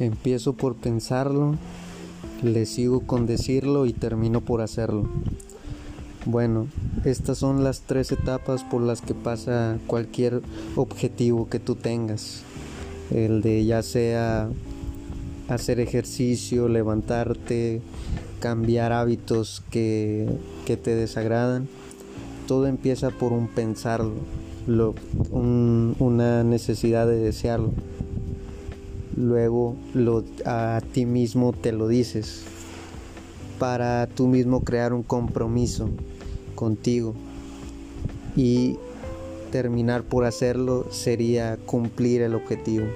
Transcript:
Empiezo por pensarlo, le sigo con decirlo y termino por hacerlo. Bueno, estas son las tres etapas por las que pasa cualquier objetivo que tú tengas. El de ya sea hacer ejercicio, levantarte, cambiar hábitos que, te desagradan. Todo empieza por un pensarlo, una necesidad de desearlo. Luego lo, a ti mismo te lo dices para tú mismo crear un compromiso contigo y terminar por hacerlo sería cumplir el objetivo.